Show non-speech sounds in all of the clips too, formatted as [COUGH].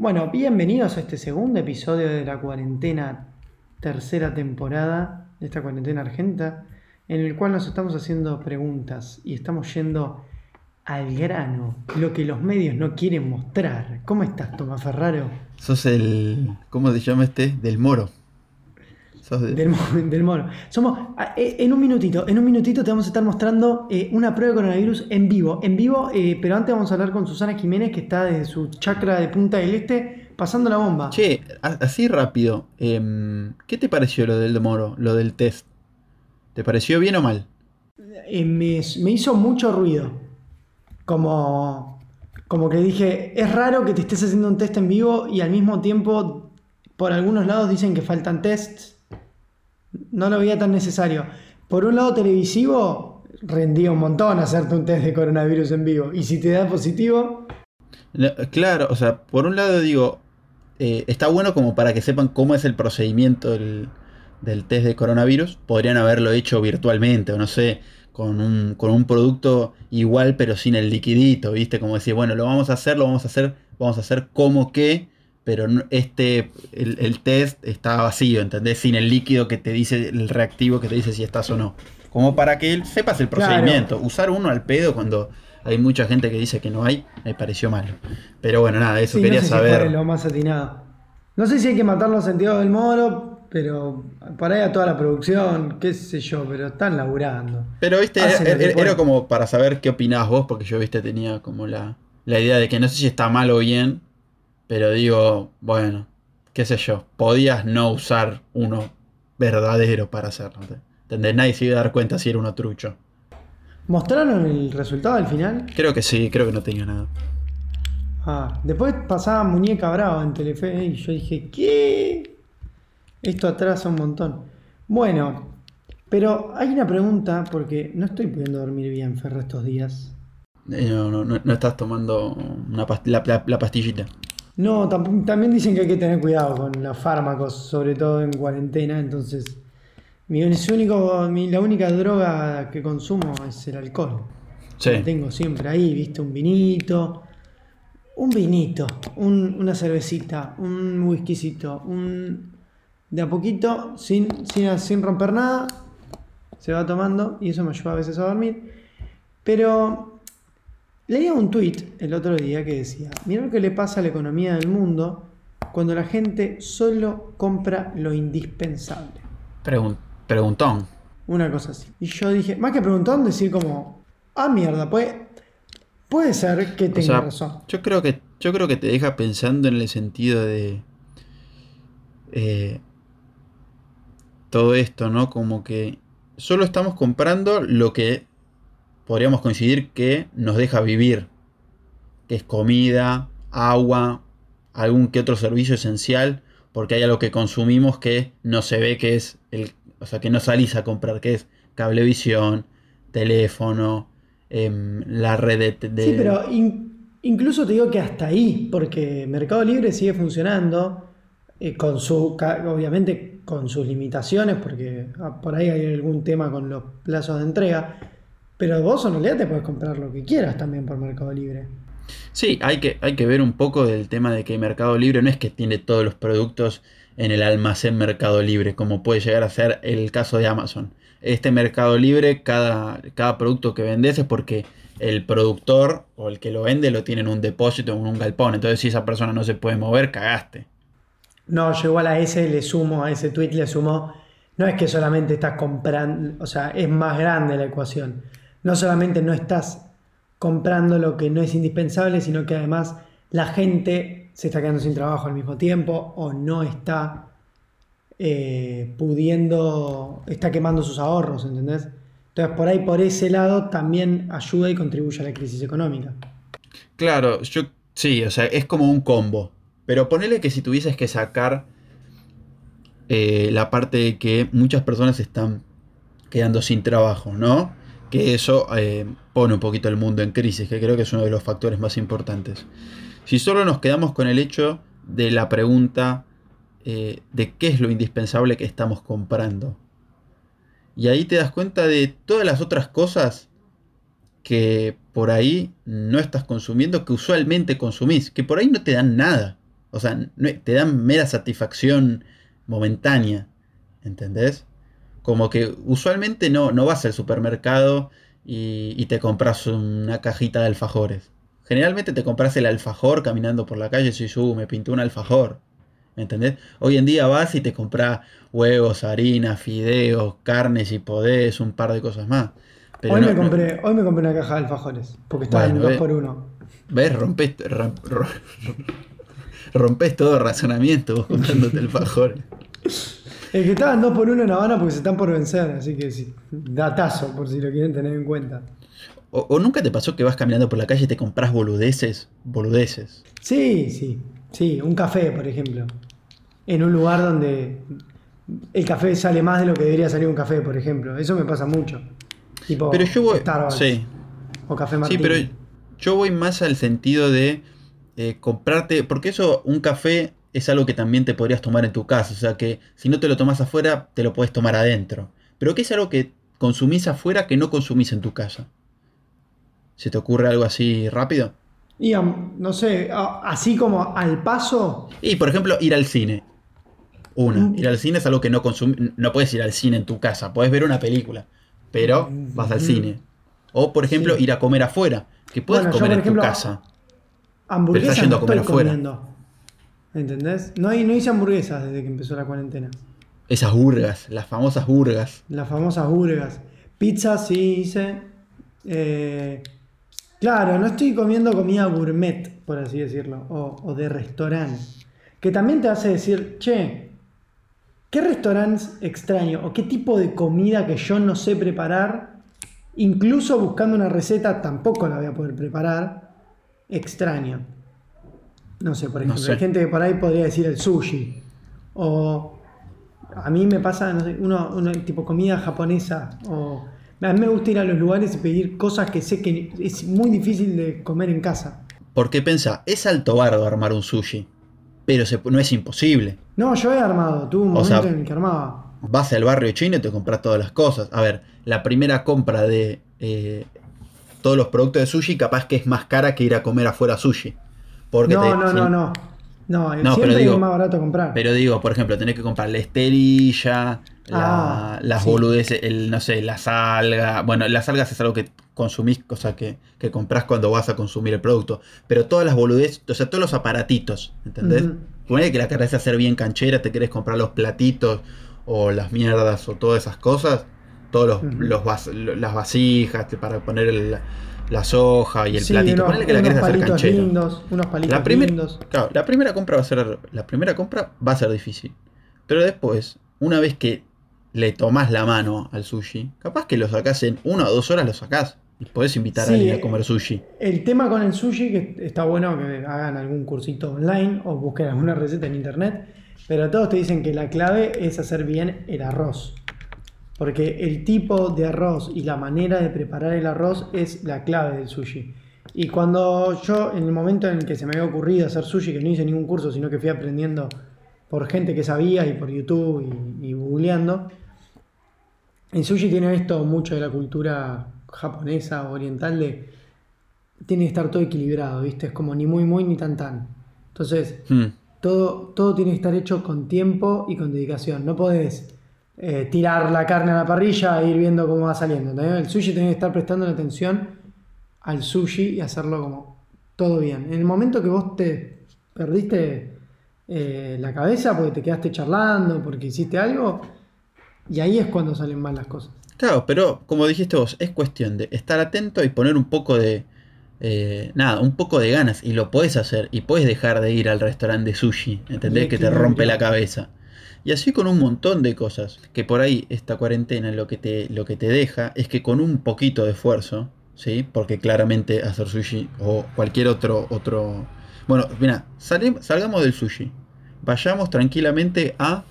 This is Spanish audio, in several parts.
Bueno, bienvenidos a este segundo episodio de la cuarentena, tercera temporada de esta cuarentena argenta, en el cual nos estamos haciendo preguntas y estamos yendo al grano, lo que los medios no quieren mostrar. ¿Cómo estás, Tomás Ferraro? Sos el. ¿Cómo se llama este? Del moro. Del, [LAUGHS] del, mono. Somos, ah, eh, en un minutito, en un minutito te vamos a estar mostrando eh, una prueba de coronavirus en vivo. En vivo, eh, pero antes vamos a hablar con Susana Jiménez, que está desde su chacra de Punta del Este, pasando la bomba. Che, así rápido. Em, ¿Qué te pareció lo del moro, lo del test? ¿Te pareció bien o mal? Me, me, hizo mucho ruido. Como, como que dije, es raro que te estés haciendo un test en vivo y al mismo tiempo, por algunos lados dicen que faltan tests no lo veía tan necesario. Por un lado televisivo, rendía un montón hacerte un test de coronavirus en vivo. Y si te da positivo... claro, o sea, por un lado digo, eh, está bueno como para que sepan cómo es el procedimiento del, test de coronavirus. Podrían haberlo hecho virtualmente, o no sé, con un, con un producto igual pero sin el liquidito, ¿viste? Como decir, bueno, lo vamos a hacer, lo vamos a hacer, vamos a hacer como que pero este, el, test está vacío, ¿entendés? Sin el líquido que te dice, el reactivo que te dice si estás o no. Como para que sepas el procedimiento. Usar uno al pedo cuando hay mucha gente que dice que no hay, me pareció malo. Pero bueno, nada, eso quería saber. lo más atinado. No sé si hay que matar los sentidos del moro, pero para ahí a toda la producción, qué sé yo, pero están laburando. Pero viste, era, como para saber qué opinabas vos, porque yo viste tenía como la, la idea de que no sé si está mal o bien, pero digo, bueno, qué sé yo, podías no usar uno verdadero para hacerlo. ¿Entendés? Nadie se iba a dar cuenta si era uno trucho. ¿Mostraron el resultado al final? Creo que sí, creo que no tenía nada. Ah, después pasaba Muñeca Brava en Telefe y yo dije, ¿qué? Esto atrasa un montón. Bueno, pero hay una pregunta porque no estoy pudiendo dormir bien, Ferro, estos días. Eh, no, no, no, estás tomando una la pastillita. No, también dicen que hay que tener cuidado con los fármacos, sobre todo en cuarentena. Entonces, mi, único, la única droga que consumo es el alcohol. Sí. tengo siempre ahí, viste, un vinito, un vinito, una cervecita, un whiskycito, un de a poquito, sin, sin, sin romper nada, se va tomando y eso me ayuda a veces a dormir. Pero Leía un tuit el otro día que decía, mira lo que le pasa a la economía del mundo cuando la gente solo compra lo indispensable. preguntón. Una cosa así. Y yo dije, más que preguntón, decir como, ah, mierda, puede, puede ser que tenga razón. Yo creo que, yo creo que te deja pensando en el sentido de eh, todo esto, ¿no? Como que solo estamos comprando lo que podríamos coincidir que nos deja vivir, que es comida, agua, algún que otro servicio esencial, porque hay algo que consumimos que no se ve que es el, o sea, que no salís a comprar, que es cablevisión, teléfono, em, la red de... Sí, pero incluso te digo que hasta ahí, porque Mercado Libre sigue funcionando, eh, con su, obviamente con sus limitaciones, porque ah, por ahí hay algún tema con los plazos de entrega, pero vos en realidad te puedes comprar lo que quieras también por Mercado Libre. Sí, hay que, hay que ver un poco del tema de que Mercado Libre no es que tiene todos los productos en el almacén Mercado Libre, como puede llegar a ser el caso de Amazon. Este Mercado Libre, cada, cada producto que vendes es porque el productor o el que lo vende lo tiene en un depósito, en un galpón. Entonces, si esa persona no se puede mover, cagaste. No, yo igual a ese le sumo, a ese tweet le sumo. No es que solamente estás comprando, o sea, es más grande la ecuación no solamente no estás comprando lo que no es indispensable, sino que además la gente se está quedando sin trabajo al mismo tiempo o no está eh, pudiendo, está quemando sus ahorros, ¿entendés? Entonces por ahí, por ese lado, también ayuda y contribuye a la crisis económica. Claro, yo sí, o sea, es como un combo. Pero ponele que si tuvieses que sacar eh, la parte de que muchas personas están quedando sin trabajo, ¿no? Que eso eh, pone un poquito el mundo en crisis, que creo que es uno de los factores más importantes. Si solo nos quedamos con el hecho de la pregunta eh, de qué es lo indispensable que estamos comprando, y ahí te das cuenta de todas las otras cosas que por ahí no estás consumiendo, que usualmente consumís, que por ahí no te dan nada. O sea, te dan mera satisfacción momentánea. ¿Entendés? Como que usualmente no, no vas al supermercado y, te compras una cajita de alfajores. Generalmente te compras el alfajor caminando por la calle y dices, uh, me pintó un alfajor. ¿Entendés? Hoy en día vas y te compras huevos, harina, fideos, carnes y podés, un par de cosas más. hoy, me compré, hoy me compré una caja de alfajores, porque estaba en 2 por 1 ¿Ves? Rompes, [LAUGHS] rompes todo el razonamiento vos comprándote [LAUGHS] alfajores. El que estaban 2 por 1 en Habana porque se están por vencer, así que sí, datazo por si lo quieren tener en cuenta. O, nunca te pasó que vas caminando por la calle y te compras boludeces? Boludeces. Sí, sí. Sí, un café, por ejemplo. En un lugar donde el café sale más de lo que debería salir un café, por ejemplo. Eso me pasa mucho. Tipo pero yo voy. sí. O café Martín. Sí, pero yo voy más al sentido de eh, comprarte. Porque eso, un café es algo que también te podrías tomar en tu casa. O sea que si no te lo tomas afuera, te lo puedes tomar adentro. Pero que es algo que consumís afuera que no consumís en tu casa. ¿Se te ocurre algo así rápido? Y no sé, así como al paso. Y por ejemplo, ir al cine. Una, mm. ir al cine es algo que no consumís. No puedes ir al cine en tu casa, puedes ver una película, pero vas al mm. cine. O por ejemplo, ir a comer afuera, que puedes comer en tu casa. Hamburguesas pero yendo a comer afuera. ¿Entendés? No, hay, no hice hamburguesas desde que empezó la cuarentena. Esas burgas, las famosas burgas. Las famosas burgas. Pizza sí hice. Eh, claro, no estoy comiendo comida gourmet, por así decirlo, o, de restaurante. Que también te hace decir, che, ¿qué restaurantes extraño? ¿O qué tipo de comida que yo no sé preparar? Incluso buscando una receta tampoco la voy a poder preparar. Extraño. No sé, por ejemplo, hay gente que por ahí podría decir el sushi. O a mí me pasa, no sé, uno, tipo comida japonesa. O a mí me gusta ir a los lugares y pedir cosas que sé que es muy difícil de comer en casa. Porque pensa, es alto bardo armar un sushi, pero no es imposible. No, yo he armado, tuve un momento en el que armaba. Vas al barrio chino y te compras todas las cosas. A ver, la primera compra de eh, todos los productos de sushi capaz que es más cara que ir a comer afuera sushi no, no, no, no, no. siempre pero es más barato comprar. Pero digo, por ejemplo, tenés que comprar la esterilla, ah, las boludeces, el, no sé, las algas. Bueno, las algas es algo que consumís, cosa que, que compras cuando vas a consumir el producto. Pero todas las boludeces, o sea, todos los aparatitos, ¿entendés? Uh que la querés hacer bien canchera, te querés comprar los platitos o las mierdas o todas esas cosas. Todos los, las vasijas para poner el, la soja y el platito. Que la hacer canchera. unos palitos la lindos. Claro, la primera compra va a ser. La primera compra va a ser difícil. Pero después, una vez que le tomás la mano al sushi, capaz que lo sacás en una o dos horas lo sacás. Y podés invitar a alguien a comer sushi. El tema con el sushi, que está bueno que hagan algún cursito online o busquen alguna receta en internet, pero todos te dicen que la clave es hacer bien el arroz. Porque el tipo de arroz y la manera de preparar el arroz es la clave del sushi. Y cuando yo, en el momento en el que se me había ocurrido hacer sushi, que no hice ningún curso, sino que fui aprendiendo por gente que sabía y por YouTube y, googleando, el sushi tiene esto mucho de la cultura japonesa o oriental de tiene que estar todo equilibrado, ¿viste? Es como ni muy muy ni tan tan. Entonces, hmm. todo, todo tiene que estar hecho con tiempo y con dedicación. No podés eh, tirar la carne a la parrilla e ir viendo cómo va saliendo. El sushi tiene que estar prestando atención al sushi y hacerlo como todo bien. En el momento que vos te perdiste eh, la cabeza porque te quedaste charlando, porque hiciste algo, y ahí es cuando salen mal las cosas. Claro, pero como dijiste vos, es cuestión de estar atento y poner un poco de... Eh, nada, un poco de ganas y lo puedes hacer y puedes dejar de ir al restaurante de sushi, ¿entendés? Que te rompe la cabeza. Y así con un montón de cosas. Que por ahí esta cuarentena lo que te, lo que te deja es que con un poquito de esfuerzo, ¿sí? Porque claramente hacer sushi o cualquier otro... otro... Bueno, mira, salgamos del sushi. Vayamos tranquilamente a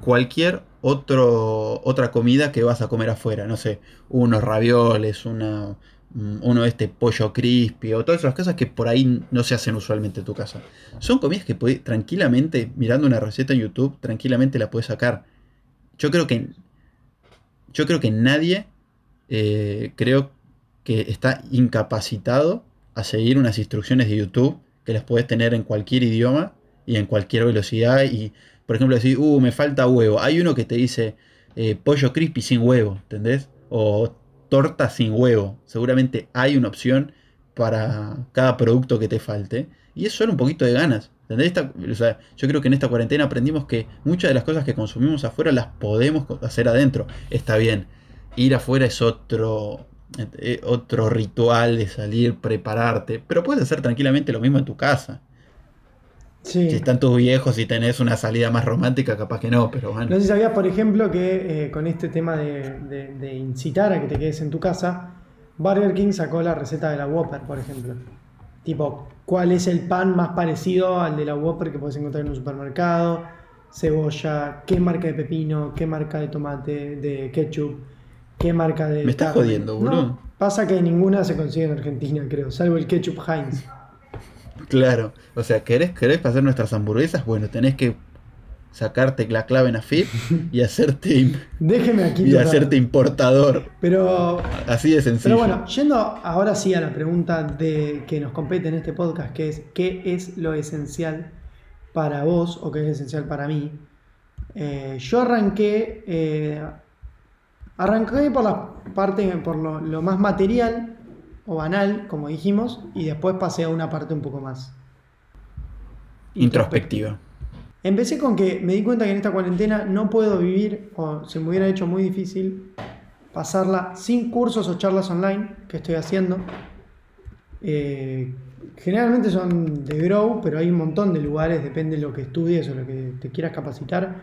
cualquier otro, otra comida que vas a comer afuera. No sé, unos ravioles, una, uno este pollo crispy o todas esas cosas que por ahí no se hacen usualmente en tu casa. Son comidas que puedes, tranquilamente, mirando una receta en YouTube, tranquilamente la puedes sacar. Yo creo que yo creo que nadie eh, creo que está incapacitado a seguir unas instrucciones de YouTube que las puedes tener en cualquier idioma y en cualquier velocidad. Y, por ejemplo, decir, uh, me falta huevo. Hay uno que te dice eh, pollo crispy sin huevo, ¿entendés? O torta sin huevo. Seguramente hay una opción para cada producto que te falte. Y es solo un poquito de ganas. ¿entendés? yo creo que en esta cuarentena aprendimos que muchas de las cosas que consumimos afuera las podemos hacer adentro. Está bien. Ir afuera es otro, eh, otro ritual de salir, prepararte. Pero puedes hacer tranquilamente lo mismo en tu casa. Si están tus viejos y tenés una salida más romántica, capaz que no, pero bueno. No sé si sabías, por ejemplo, que eh, con este tema de, incitar a que te quedes en tu casa, Burger King sacó la receta de la Whopper, por ejemplo. Tipo, ¿cuál es el pan más parecido al de la Whopper que puedes encontrar en un supermercado? Cebolla, qué marca de pepino, qué marca de tomate, de ketchup, qué marca de. Me estás jodiendo, boludo. pasa que ninguna se consigue en Argentina, creo, salvo el ketchup Heinz. Claro, o sea, ¿querés, ¿querés hacer nuestras hamburguesas? Bueno, tenés que sacarte la clave en AFIP y [LAUGHS] hacerte Déjeme aquí y hacerte importador. Pero así de sencillo. Pero bueno, yendo ahora sí a la pregunta de que nos compete en este podcast, que es ¿qué es lo esencial para vos o qué es esencial para mí? Eh, yo arranqué eh, arranqué por la parte por lo más material o banal, como dijimos, y después pasé a una parte un poco más introspectiva. Empecé con que me di cuenta que en esta cuarentena no puedo vivir, o se me hubiera hecho muy difícil, pasarla sin cursos o charlas online que estoy haciendo. Eh, generalmente son de Grow, pero hay un montón de lugares, depende de lo que estudies o lo que te quieras capacitar,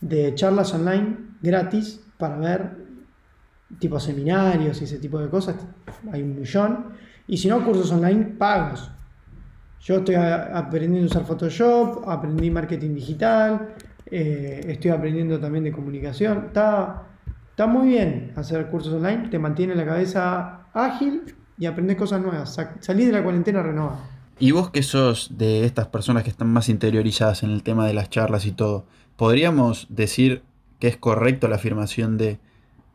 de charlas online gratis para ver tipo seminarios y ese tipo de cosas, hay un millón. Y si no, cursos online pagos. Yo estoy aprendiendo a usar Photoshop, aprendí marketing digital, eh, estoy aprendiendo también de comunicación. Está, está muy bien hacer cursos online, te mantiene la cabeza ágil y aprendes cosas nuevas. Salís de la cuarentena renovada. ¿Y vos que sos de estas personas que están más interiorizadas en el tema de las charlas y todo, podríamos decir que es correcto la afirmación de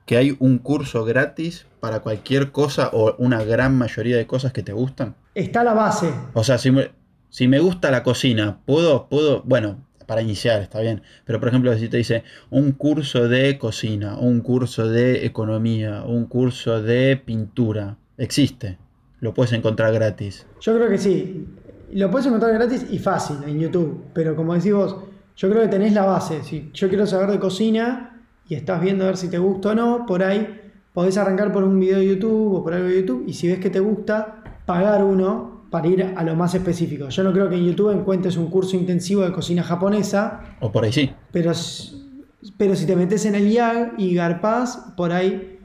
que hay un curso gratis para cualquier cosa o una gran mayoría de cosas que te gustan? Está la base. O sea, si me, si me gusta la cocina, puedo, puedo, bueno, para iniciar está bien, pero por ejemplo si te dice un curso de cocina, un curso de economía, un curso de pintura, existe, lo puedes encontrar gratis. Yo creo que sí, lo puedes encontrar gratis y fácil en YouTube, pero como decís vos, yo creo que tenés la base, si yo quiero saber de cocina, y estás viendo a ver si te gusta o no, por ahí podés arrancar por un video de YouTube o por algo de YouTube y si ves que te gusta, pagar uno para ir a lo más específico. Yo no creo que en YouTube encuentres un curso intensivo de cocina japonesa. O por ahí sí. Pero, pero si te metes en el IAG y garpás, por ahí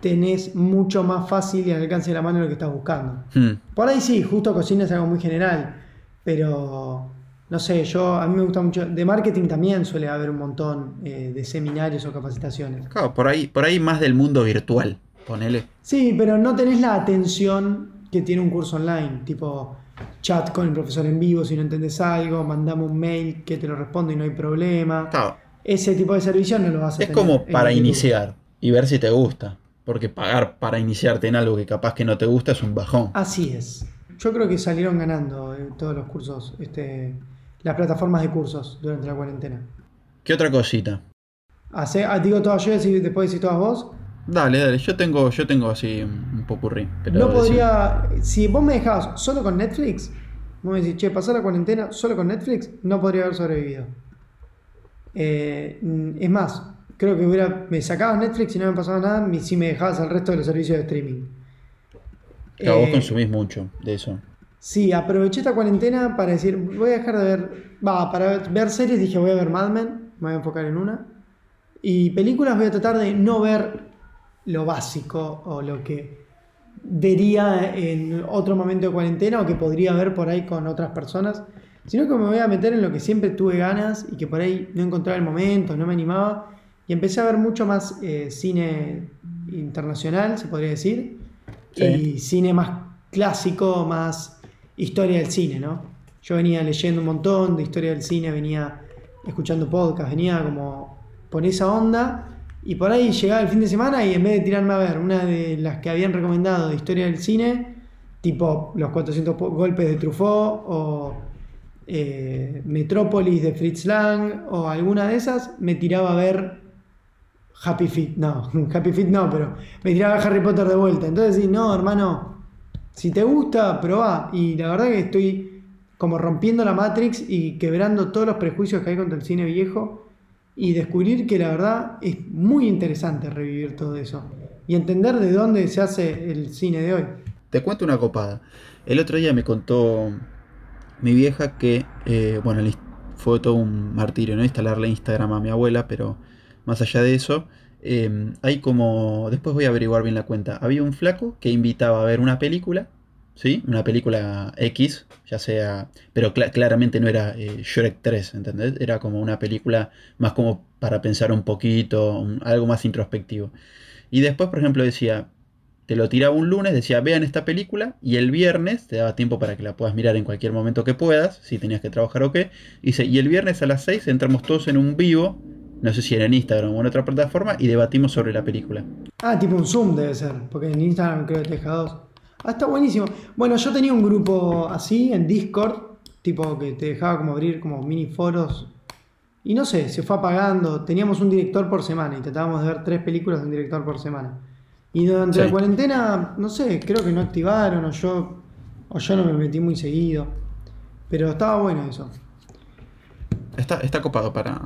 tenés mucho más fácil y al alcance de la mano lo que estás buscando. Hmm. Por ahí sí, justo cocina es algo muy general, pero no sé, yo a mí me gusta mucho, de marketing también suele haber un montón eh, de seminarios o capacitaciones. Claro, por ahí, por ahí más del mundo virtual, ponele. Sí, pero no tenés la atención que tiene un curso online, tipo chat con el profesor en vivo si no entendés algo, mandame un mail que te lo responde y no hay problema. Claro. Ese tipo de servicio no lo vas a es Es como para iniciar y ver si te gusta. Porque pagar para iniciarte en algo que capaz que no te gusta es un bajón. Así es. Yo creo que salieron ganando eh, todos los cursos este, las plataformas de cursos durante la cuarentena. ¿Qué otra cosita? Hace, ah, digo todas yo y después decís todas vos. Dale, dale, yo tengo, yo tengo así un popurrí. no podría. Si vos me dejabas solo con Netflix, vos me decís, che, pasar la cuarentena solo con Netflix, no podría haber sobrevivido. Eh, es más, creo que hubiera, me sacabas Netflix y no me pasaba nada, si me dejabas al resto de los servicios de streaming. Claro, vos eh, consumís mucho de eso. Sí, aproveché esta cuarentena para decir, voy a dejar de ver, va, para ver series dije voy a ver Mad Men, me voy a enfocar en una. Y películas voy a tratar de no ver lo básico o lo que vería en otro momento de cuarentena o que podría ver por ahí con otras personas, sino que me voy a meter en lo que siempre tuve ganas y que por ahí no encontraba el momento, no me animaba. Y empecé a ver mucho más eh, cine internacional, se podría decir, y cine más clásico, más historia del cine, ¿no? Yo venía leyendo un montón de historia del cine, venía escuchando podcast, venía como por esa onda y por ahí llegaba el fin de semana y en vez de tirarme a ver una de las que habían recomendado de historia del cine, tipo Los 400 golpes de Truffaut o eh, Metrópolis de Fritz Lang o alguna de esas, me tiraba a ver Happy Feet. No, [LAUGHS] Happy Feet no, pero me tiraba a Harry Potter de vuelta. Entonces, sí, no, hermano, si te gusta, probá. Y la verdad que estoy como rompiendo la Matrix y quebrando todos los prejuicios que hay contra el cine viejo y descubrir que la verdad es muy interesante revivir todo eso y entender de dónde se hace el cine de hoy. Te cuento una copada. El otro día me contó mi vieja que, eh, bueno, fue todo un martirio, ¿no? Instalarle Instagram a mi abuela, pero más allá de eso, em, hay como, después voy a averiguar bien la cuenta, había un flaco que invitaba a ver una película, ¿sí? Una película X, ya sea, pero claramente no era eh, Shrek 3, ¿entendés? Era como una película más como para pensar un poquito, algo más introspectivo. Y después, por ejemplo, decía, te lo tiraba un lunes, decía, vean esta película, y el viernes te daba tiempo para que la puedas mirar en cualquier momento que puedas, si tenías que trabajar o qué. Dice, y el viernes a las 6 entramos todos en un vivo, no sé si era en Instagram o en otra plataforma, y debatimos sobre la película. Ah, tipo un Zoom debe ser, porque en Instagram creo que te deja dos. Ah, está buenísimo. Bueno, yo tenía un grupo así en Discord, tipo que te dejaba como abrir como mini foros y no sé, se fue apagando. Teníamos un director por semana y tratábamos de ver tres películas de un director por semana. Y durante la cuarentena, no sé, creo que no activaron o yo, o yo no me metí muy seguido. Pero estaba bueno eso. Está, está copado para,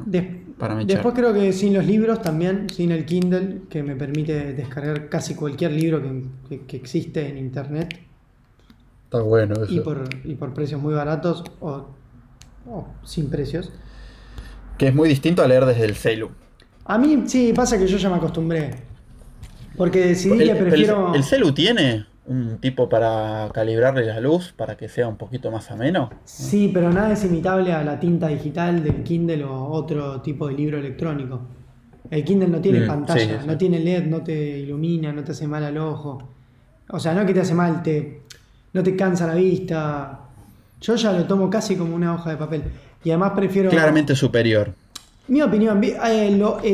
para Después creo que sin los libros también, sin el Kindle, que me permite descargar casi cualquier libro que, que, existe en internet. Está bueno eso. Y por, y por precios muy baratos o, o sin precios. Que es muy distinto a leer desde el celu. A mí sí, pasa que yo ya me acostumbré. Porque decidí que prefiero. El, celu tiene un tipo para calibrarle la luz para que sea un poquito más ameno? Sí, pero nada es imitable a la tinta digital del Kindle o otro tipo de libro electrónico. El Kindle no tiene mm, pantalla, no tiene LED, no te ilumina, no te hace mal al ojo. O sea, no es que te hace mal, te, no te cansa la vista. Yo ya lo tomo casi como una hoja de papel. Y además prefiero... Claramente superior. Mi opinión, eh, eh,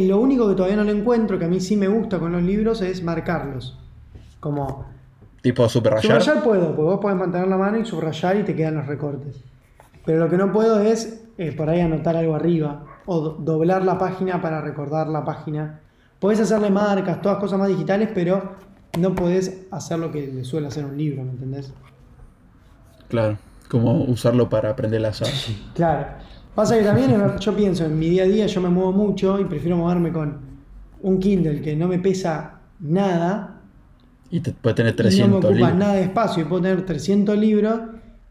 lo, único que todavía no lo encuentro, que a mí sí me gusta con los libros, es marcarlos. Como... Tipo subrayar. Subrayar puedo, porque vos podés mantener la mano y subrayar y te quedan los recortes. Pero lo que no puedo es eh, por ahí anotar algo arriba o doblar la página para recordar la página. Podés hacerle marcas, todas cosas más digitales, pero no podés hacer lo que le suele hacer un libro, ¿me entendés? Claro como usarlo para aprender las [LAUGHS] aves. Claro. Pasa que también yo pienso, en mi día a día yo me muevo mucho y prefiero moverme con un Kindle que no me pesa nada. Y te, puede tener 300 libros. No me ocupa nada de espacio y puedo tener 300 libros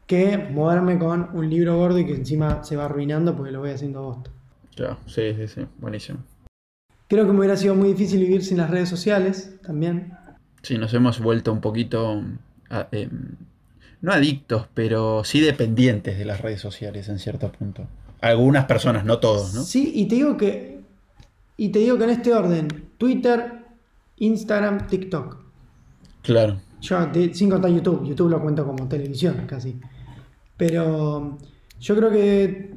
que moverme con un libro gordo y que encima se va arruinando porque lo voy haciendo bosta. Ya, sí, sí, sí, buenísimo. Creo que me hubiera sido muy difícil vivir sin las redes sociales también. Sí, nos hemos vuelto un poquito em, no adictos, pero sí dependientes de las redes sociales en cierto punto. Algunas personas, no todos, ¿no? Sí, y te digo que y te digo que en este orden, Twitter, Instagram, TikTok. Claro. Yo, sin contar YouTube, YouTube lo cuento como televisión casi. Pero yo creo que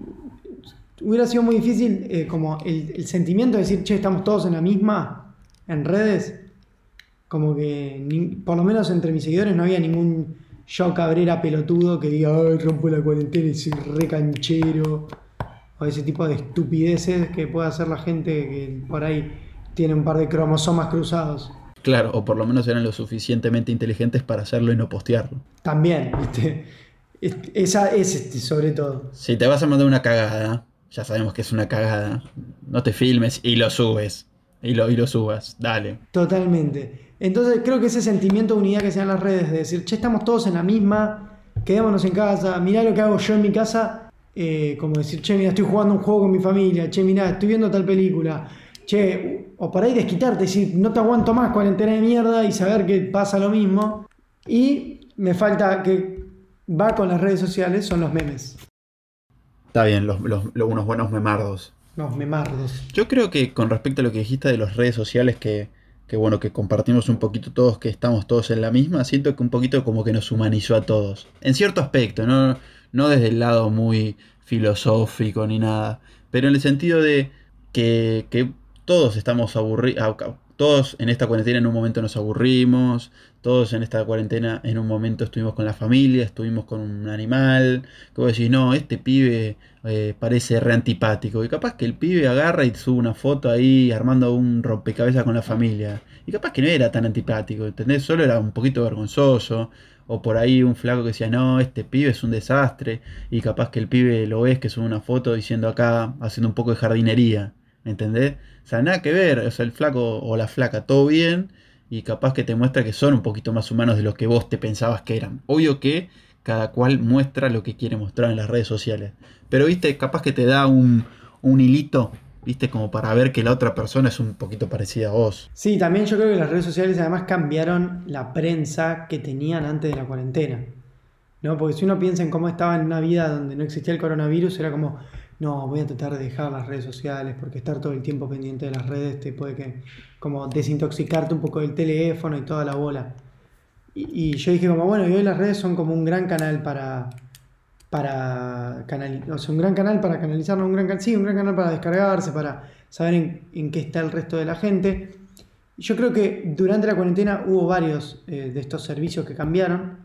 hubiera sido muy difícil eh, como el, sentimiento de decir, che, estamos todos en la misma, en redes. Como que, por lo menos entre mis seguidores no había ningún yo Cabrera pelotudo que diga, ay, rompo la cuarentena y soy re canchero. O ese tipo de estupideces que puede hacer la gente que por ahí tiene un par de cromosomas cruzados. Claro, o por lo menos eran lo suficientemente inteligentes para hacerlo y no postearlo. También, ¿viste? Esa es este, sobre todo. Si te vas a mandar una cagada, ya sabemos que es una cagada. No te filmes y lo subes. Y lo, y lo subas. Dale. Totalmente. Entonces creo que ese sentimiento de unidad que se da en las redes, de decir, che, estamos todos en la misma, quedémonos en casa, mirá lo que hago yo en mi casa, eh, como decir, che, mira, estoy jugando un juego con mi familia, che, mira, estoy viendo tal película, che, o para ahí desquitarte, decir, no te aguanto más cuarentena de mierda y saber que pasa lo mismo. Y me falta que va con las redes sociales, son los memes. Está bien, los, unos buenos memardos. Los memardos. Yo creo que con respecto a lo que dijiste de las redes sociales que que bueno, que compartimos un poquito todos, que estamos todos en la misma, siento que un poquito como que nos humanizó a todos. En cierto aspecto, no, no desde el lado muy filosófico ni nada, pero en el sentido de que, que todos estamos aburridos, todos en esta cuarentena en un momento nos aburrimos, todos en esta cuarentena en un momento estuvimos con la familia, estuvimos con un animal, que vos decís, no, este pibe eh, parece re antipático, y capaz que el pibe agarra y sube una foto ahí armando un rompecabezas con la familia, y capaz que no era tan antipático, ¿entendés? Solo era un poquito vergonzoso, o por ahí un flaco que decía, no, este pibe es un desastre, y capaz que el pibe lo ves que sube una foto diciendo acá, haciendo un poco de jardinería, ¿me entendés? O sea, nada que ver, o sea, el flaco o la flaca, todo bien, y capaz que te muestra que son un poquito más humanos de lo que vos te pensabas que eran. Obvio que cada cual muestra lo que quiere mostrar en las redes sociales. Pero viste, capaz que te da un, un hilito, viste, como para ver que la otra persona es un poquito parecida a vos. Sí, también yo creo que las redes sociales además cambiaron la prensa que tenían antes de la cuarentena. ¿no? Porque si uno piensa en cómo estaba en una vida donde no existía el coronavirus, era como, no, voy a tratar de dejar las redes sociales porque estar todo el tiempo pendiente de las redes te puede que como desintoxicarte un poco del teléfono y toda la bola. Y, yo dije como, bueno, hoy las redes son como un gran canal para, para o sea, un gran canal para canalizarnos, un gran, sí, un gran canal para descargarse, para saber en, qué está el resto de la gente. Yo creo que durante la cuarentena hubo varios eh, de estos servicios que cambiaron.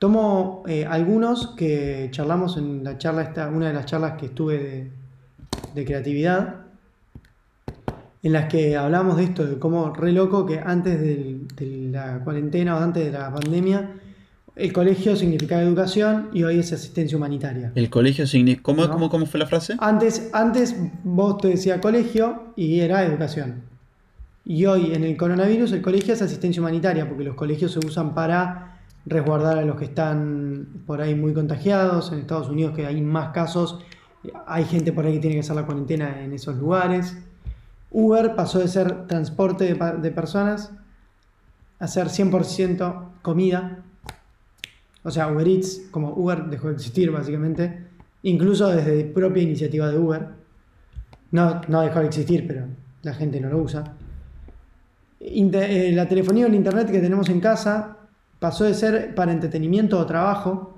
Tomo eh, algunos que charlamos en la charla esta, una de las charlas que estuve de, creatividad, en las que hablamos de esto, de cómo re loco que antes de la cuarentena o antes de la pandemia, el colegio significaba educación y hoy es asistencia humanitaria. ¿El colegio significa... ¿Cómo, ¿Cómo, fue la frase? Antes, antes vos te decía colegio y era educación. Y hoy en el coronavirus el colegio es asistencia humanitaria porque los colegios se usan para resguardar a los que están por ahí muy contagiados. En Estados Unidos que hay más casos, hay gente por ahí que tiene que hacer la cuarentena en esos lugares. Uber pasó de ser transporte de, personas a ser 100% comida. O sea, Uber Eats, como Uber dejó de existir básicamente, incluso desde propia iniciativa de Uber. No, no dejó de existir, pero la gente no lo usa. Eh, la telefonía o el internet que tenemos en casa pasó de ser para entretenimiento o trabajo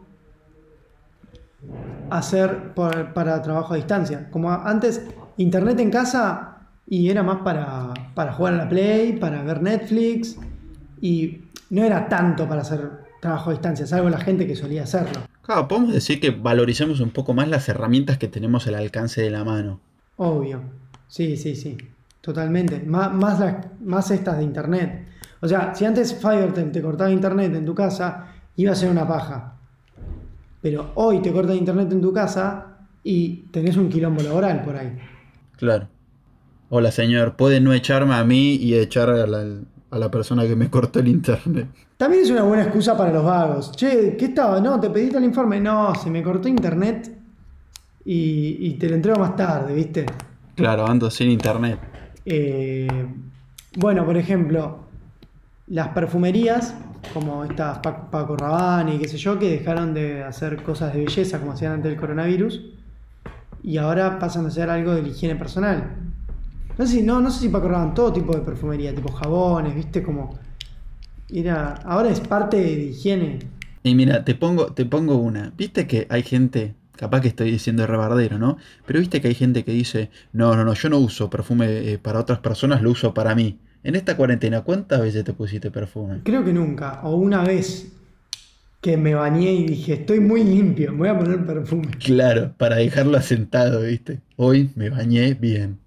a ser para trabajo a distancia. Como antes, internet en casa y era más para, para jugar a la Play, para ver Netflix y no era tanto para hacer trabajo a distancia, salvo la gente que solía hacerlo. Claro, podemos decir que valoricemos un poco más las herramientas que tenemos al alcance de la mano. Obvio, sí, sí, sí, totalmente. Más, más, más estas de internet. O sea, si antes Fivertel te cortaba internet en tu casa, iba a ser una paja. Pero hoy te corta internet en tu casa y tenés un quilombo laboral por ahí. Claro. Hola señor, puede no echarme a mí y echar a la, persona que me cortó el internet. También es una buena excusa para los vagos. Che, ¿qué estaba? No, te pediste el informe. No, se me cortó internet y, y te lo entrego más tarde, ¿viste? Claro, ando sin internet. Eh, bueno, por ejemplo, las perfumerías, como estas Paco Rabanne y qué sé yo, que dejaron de hacer cosas de belleza como hacían antes del coronavirus y ahora pasan a hacer algo de higiene personal. No sé si, no, no sé si Paco Rabanne, todo tipo de perfumería, tipo jabones, viste, como... Era, ahora es parte de higiene. Y mira, te pongo, te pongo una. Viste que hay gente, capaz que estoy diciendo rebardero, ¿no? Pero viste que hay gente que dice, no, no, no, yo no uso perfume eh, para otras personas, lo uso para mí. En esta cuarentena, ¿cuántas veces te pusiste perfume? Creo que nunca. O una vez que me bañé y dije, estoy muy limpio, me voy a poner perfume. Claro, para dejarlo asentado, ¿viste? Hoy me bañé bien.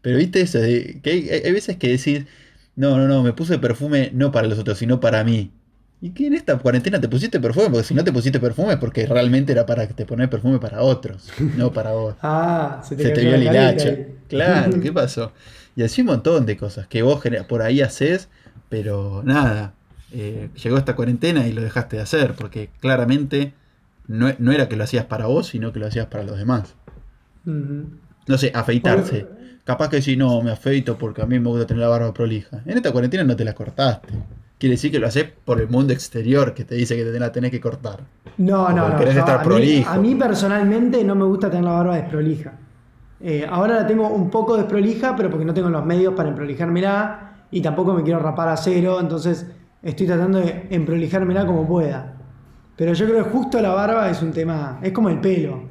Pero viste eso, de, que hay, veces que decís, no, no, no, me puse perfume no para los otros, sino para mí. ¿Y que en esta cuarentena te pusiste perfume? Porque si no te pusiste perfume es porque realmente era para que te pones perfume para otros, no para vos. [LAUGHS] ah, se te, se te vio el hilacho. Claro, [LAUGHS] ¿qué pasó? Y así un montón de cosas que vos por ahí haces, pero nada, eh, llegó esta cuarentena y lo dejaste de hacer, porque claramente no, era que lo hacías para vos, sino que lo hacías para los demás. No sé, afeitarse. Capaz que si no, me afeito porque a mí me gusta tener la barba prolija. En esta cuarentena no te la cortaste. Quiere decir que lo haces por el mundo exterior que te dice que te la tenés que cortar. No, no, no. Querés estar a mí personalmente no me gusta tener la barba desprolija. Eh, ahora la tengo un poco desprolija, pero porque no tengo los medios para emprolijármela y tampoco me quiero rapar a cero, entonces estoy tratando de emprolijármela como pueda. Pero yo creo que justo la barba es un tema, es como el pelo.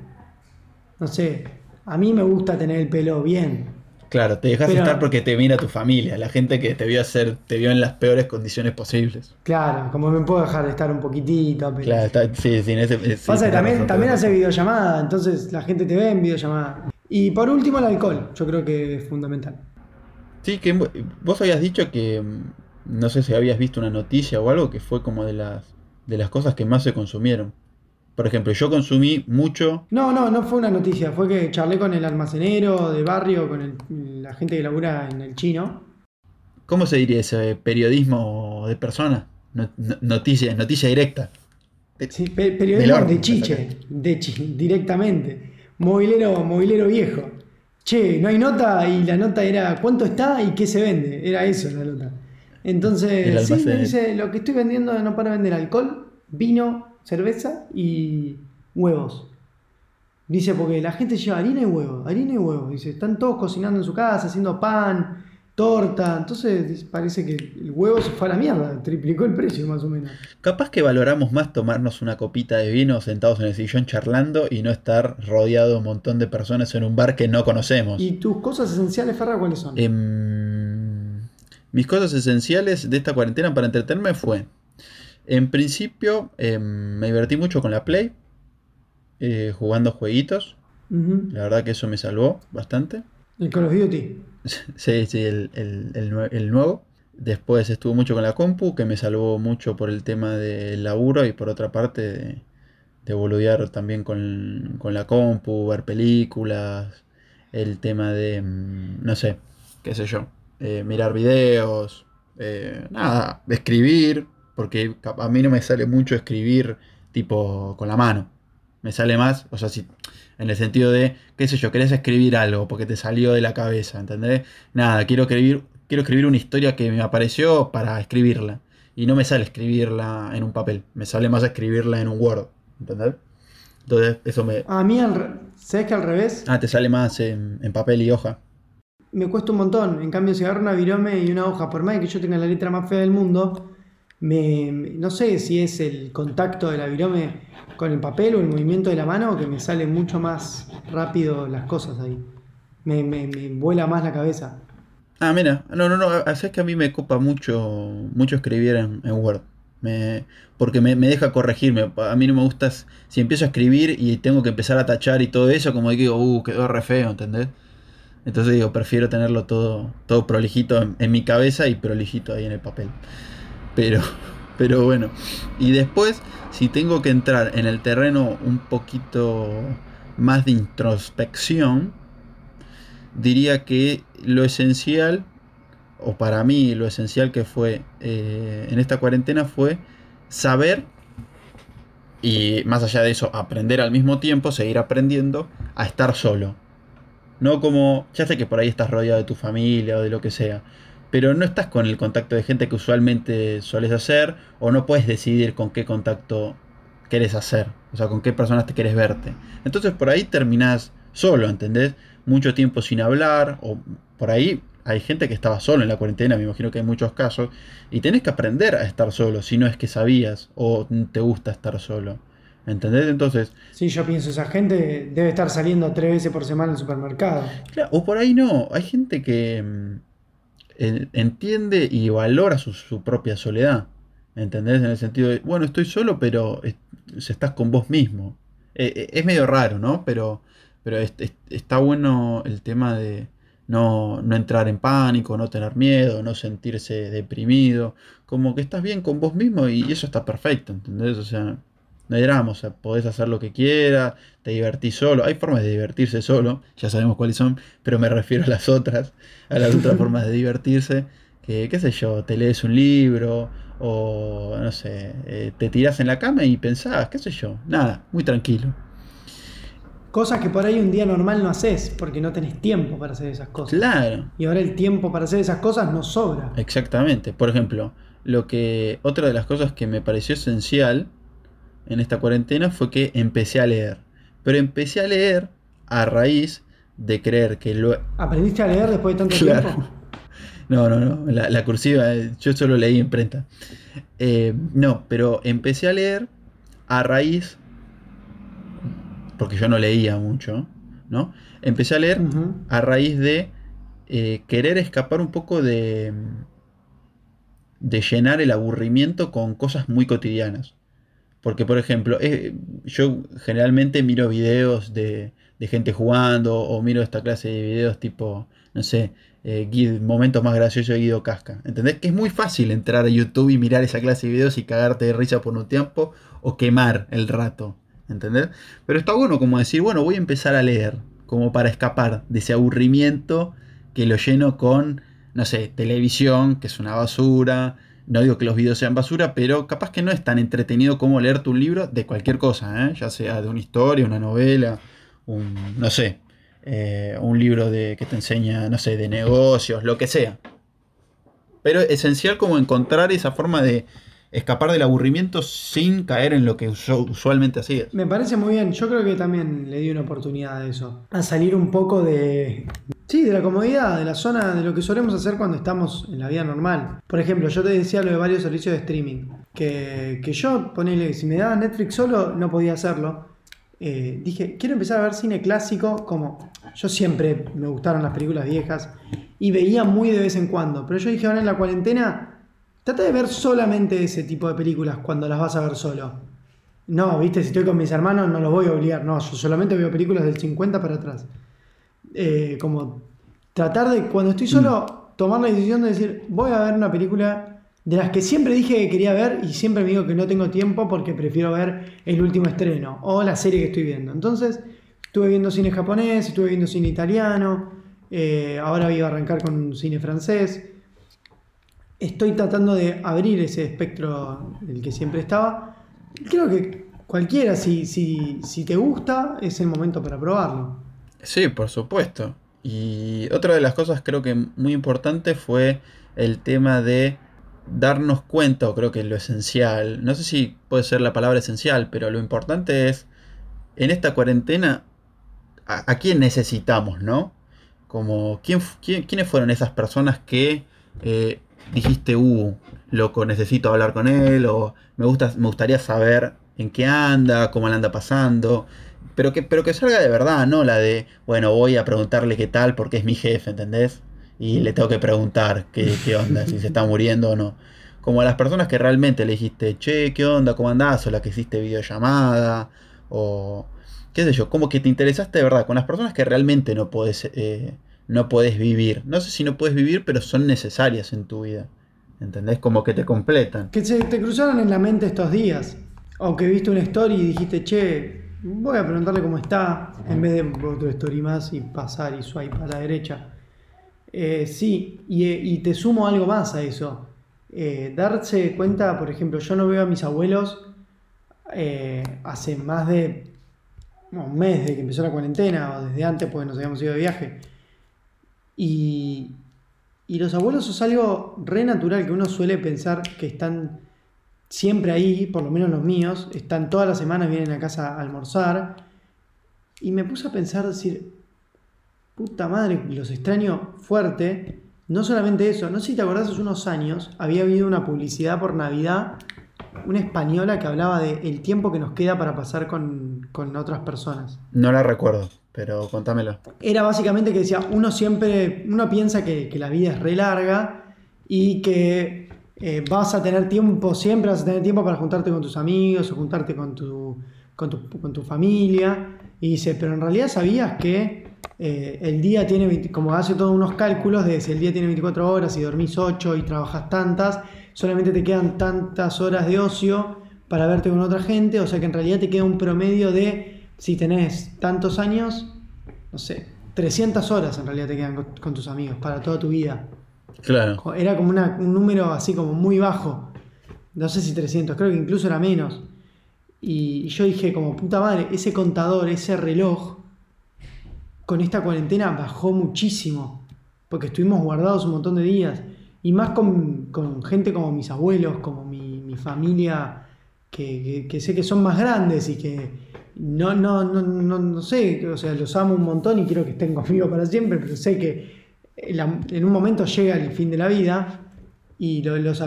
No sé, a mí me gusta tener el pelo bien. Claro, te dejas estar porque te mira tu familia, la gente que te vio hacer, te vio en las peores condiciones posibles. Claro, como me puedo dejar de estar un poquitito. Claro, está, sí, sí, en ese, Pasa que también, también hace videollamada, entonces la gente te ve en videollamada. Y por último el alcohol, yo creo que es fundamental. Sí, que vos habías dicho que, mm, no sé si habías visto una noticia o algo, que fue como de las, de las cosas que más se consumieron. Por ejemplo, yo consumí mucho. No, no, no fue una noticia. Fue que charlé con el almacenero de barrio, con la gente que labura en el chino. ¿Cómo se diría ese periodismo de persona? noticia, noticia directa. sí, periodismo de chiche, de directamente. Movilero, movilero viejo. Che, no hay nota y la nota era cuánto está y qué se vende. Era eso la nota. Entonces, sí, me dice, lo que estoy vendiendo no para vender alcohol, vino, cerveza y huevos. Dice, porque la gente lleva harina y huevo, harina y huevo. Dice, están todos cocinando en su casa, haciendo pan, torta. Entonces parece que el huevo se fue a la mierda, triplicó el precio más o menos. Capaz que valoramos más tomarnos una copita de vino sentados en el sillón charlando y no estar rodeado de un montón de personas en un bar que no conocemos. ¿Y tus cosas esenciales, Ferra, cuáles son? Em, mis cosas esenciales de esta cuarentena para entretenerme fue en principio, em, me divertí mucho con la Play, eh, jugando jueguitos. La verdad que eso me salvó bastante. ¿El Call of Duty? Sí, sí, el, nuevo. Después estuvo mucho con la compu, que me salvó mucho por el tema del laburo y por otra parte de, boludear también con, la compu, ver películas, el tema de, em, no sé, qué sé yo, eh, mirar videos, eh, nada, escribir, porque a mí no me sale mucho escribir tipo con la mano. Me sale más, o sea, si, en el sentido de, qué sé yo, querés escribir algo porque te salió de la cabeza, ¿entendés? Nada, quiero escribir, quiero escribir una historia que me apareció para escribirla. Y no me sale escribirla en un papel, me sale más escribirla en un Word, ¿entendés? Entonces, eso me... A mí, ¿sabes que al revés? Ah, te sale más en, en papel y hoja me cuesta un montón. En cambio, si agarro una virome y una hoja, por más que yo tenga la letra más fea del mundo, me, no sé si es el contacto de la virome con el papel o el movimiento de la mano que me sale mucho más rápido las cosas ahí. Me, vuela más la cabeza. Ah, mira, no, no, no, es que a mí me copa mucho, mucho escribir en, Word. Porque me, deja corregirme. A mí no me gusta si empiezo a escribir y tengo que empezar a tachar y todo eso, como digo, uh, quedó re feo, ¿entendés? Entonces digo, prefiero tenerlo todo, todo prolijito en mi cabeza y prolijito ahí en el papel. Pero, pero bueno. Y después, si tengo que entrar en el terreno un poquito más de introspección, diría que lo esencial, o para mí lo esencial que fue eh, en esta cuarentena fue saber y más allá de eso, aprender al mismo tiempo, seguir aprendiendo a estar solo. No como, ya sé que por ahí estás rodeado de tu familia o de lo que sea, pero no estás con el contacto de gente que usualmente sueles hacer o no puedes decidir con qué contacto quieres hacer, o sea, con qué personas te quieres verte. Entonces por ahí terminás solo, ¿entendés? Mucho tiempo sin hablar o por ahí hay gente que estaba solo en la cuarentena, me imagino que hay muchos casos, y tenés que aprender a estar solo, si no es que sabías o te gusta estar solo. ¿Entendés? Entonces. Sí, yo pienso, esa gente debe estar saliendo tres veces por semana al supermercado. Claro, o por ahí no. Hay gente que, mm, entiende y valora su, propia soledad. ¿Entendés? En el sentido de, bueno, estoy solo, pero estás con vos mismo. E, e, es medio raro, ¿no? Pero, pero está bueno el tema de no, no entrar en pánico, no tener miedo, no sentirse deprimido. Como que estás bien con vos mismo y eso está perfecto, ¿entendés? O sea, no hay drama, o sea, podés hacer lo que quieras, te divertís solo. Hay formas de divertirse solo, ya sabemos cuáles son, pero me refiero a las otras, a las otras [LAUGHS] formas de divertirse. Que, qué sé yo, te lees un libro o, no sé, eh, te tirás en la cama y pensás, qué sé yo, nada, muy tranquilo. Cosas que por ahí un día normal no haces, porque no tenés tiempo para hacer esas cosas. Claro. Y ahora el tiempo para hacer esas cosas no sobra. Exactamente. Por ejemplo, lo que. Otra de las cosas que me pareció esencial en esta cuarentena fue que empecé a leer. Pero empecé a leer a raíz de creer que lo... ¿Aprendiste a leer después de tanto tiempo? [LAUGHS] No, no, no. La, cursiva, eh, yo solo leí imprenta. Eh, no, pero empecé a leer a raíz, porque yo no leía mucho, ¿no? Empecé a leer a raíz de eh, querer escapar un poco de, de llenar el aburrimiento con cosas muy cotidianas. Porque, por ejemplo, eh, yo generalmente miro videos de, de, gente jugando o miro esta clase de videos tipo, no sé, eh, momentos más graciosos de Guido Casca. ¿Entendés? Que es muy fácil entrar a YouTube y mirar esa clase de videos y cagarte de risa por un tiempo o quemar el rato. ¿Entendés? Pero está bueno como decir, bueno, voy a empezar a leer, como para escapar de ese aburrimiento que lo lleno con, no sé, televisión, que es una basura. No digo que los videos sean basura, pero capaz que no es tan entretenido como leer tu libro de cualquier cosa, ¿eh? ya sea de una historia, una novela, un, no sé, eh, un libro de, que te enseña, no sé, de negocios, lo que sea. Pero esencial como encontrar esa forma de escapar del aburrimiento sin caer en lo que usualmente hacías. Me parece muy bien, yo creo que también le di una oportunidad a eso, a salir un poco de... Sí, de la comodidad, de la zona, de lo que solemos hacer cuando estamos en la vida normal. Por ejemplo, yo te decía lo de varios servicios de streaming, que, que yo, ponele, si me daba Netflix solo, no podía hacerlo. Eh, dije, quiero empezar a ver cine clásico, como yo siempre me gustaron las películas viejas y veía muy de vez en cuando, pero yo dije, ahora en la cuarentena, trata de ver solamente ese tipo de películas cuando las vas a ver solo. No, viste, si estoy con mis hermanos no los voy a obligar, no, yo solamente veo películas del 50 para atrás. Eh, como tratar de, cuando estoy solo, mm. tomar la decisión de decir, voy a ver una película de las que siempre dije que quería ver y siempre me digo que no tengo tiempo porque prefiero ver el último estreno o la serie que estoy viendo. Entonces, estuve viendo cine japonés, estuve viendo cine italiano, eh, ahora voy a arrancar con cine francés. Estoy tratando de abrir ese espectro del que siempre estaba. Creo que cualquiera, si, si, si te gusta, es el momento para probarlo. Sí, por supuesto. Y otra de las cosas creo que muy importante fue el tema de darnos cuenta, creo que lo esencial, no sé si puede ser la palabra esencial, pero lo importante es, en esta cuarentena, ¿a, quién necesitamos, no? Como, ¿quién, quiénes fueron esas personas que eh, dijiste, uh, loco, necesito hablar con él, o me, gusta, me gustaría saber en qué anda, cómo le anda pasando, pero que, pero que salga de verdad, no la de, bueno, voy a preguntarle qué tal porque es mi jefe, ¿entendés? y le tengo que preguntar qué, qué onda, si se está muriendo o no. Como a las personas que realmente le dijiste, che, ¿qué onda? ¿Cómo andás? O la que hiciste videollamada, o qué sé yo, como que te interesaste de verdad, con las personas que realmente no puedes, eh, no vivir. No sé si no puedes vivir, pero son necesarias en tu vida. ¿Entendés? Como que te completan. Que se te cruzaron en la mente estos días. O que viste una story y dijiste, che, voy a preguntarle cómo está, en vez de otro story más y pasar y swipe a la derecha. Eh, sí, y, te sumo algo más a eso. Eh, darse cuenta, por ejemplo, yo no veo a mis abuelos eh, hace más de un mes de que empezó la cuarentena o desde antes porque nos habíamos ido de viaje. Y, y los abuelos es algo re natural que uno suele pensar que están siempre ahí, por lo menos los míos, están todas las semanas, vienen a casa a almorzar. Y me puse a pensar, decir, puta madre, los extraño fuerte. No solamente eso, no sé si te acordás, hace unos años había habido una publicidad por Navidad, una española que hablaba de el tiempo que nos queda para pasar con, otras personas. No la recuerdo, pero contámelo. Era básicamente que decía, uno siempre, uno piensa que, la vida es re larga y que eh, vas a tener tiempo, siempre vas a tener tiempo para juntarte con tus amigos o juntarte con tu, con tu, familia. Y dice, pero en realidad sabías que eh, el día tiene, como hace todos unos cálculos de si el día tiene 24 horas y dormís 8 y trabajas tantas, solamente te quedan tantas horas de ocio para verte con otra gente, o sea que en realidad te queda un promedio de, si tenés tantos años, no sé, 300 horas en realidad te quedan con, tus amigos para toda tu vida. Era como un número así como muy bajo. No sé si 300, creo que incluso era menos. y yo dije como puta madre, ese contador, ese reloj, con esta cuarentena bajó muchísimo, porque estuvimos guardados un montón de días, y más con, gente como mis abuelos, como mi, familia, que, sé que son más grandes y que no, no, no, no, sé, o sea, los amo un montón y quiero que estén conmigo para siempre, pero sé que en un momento llega el fin de la vida y los,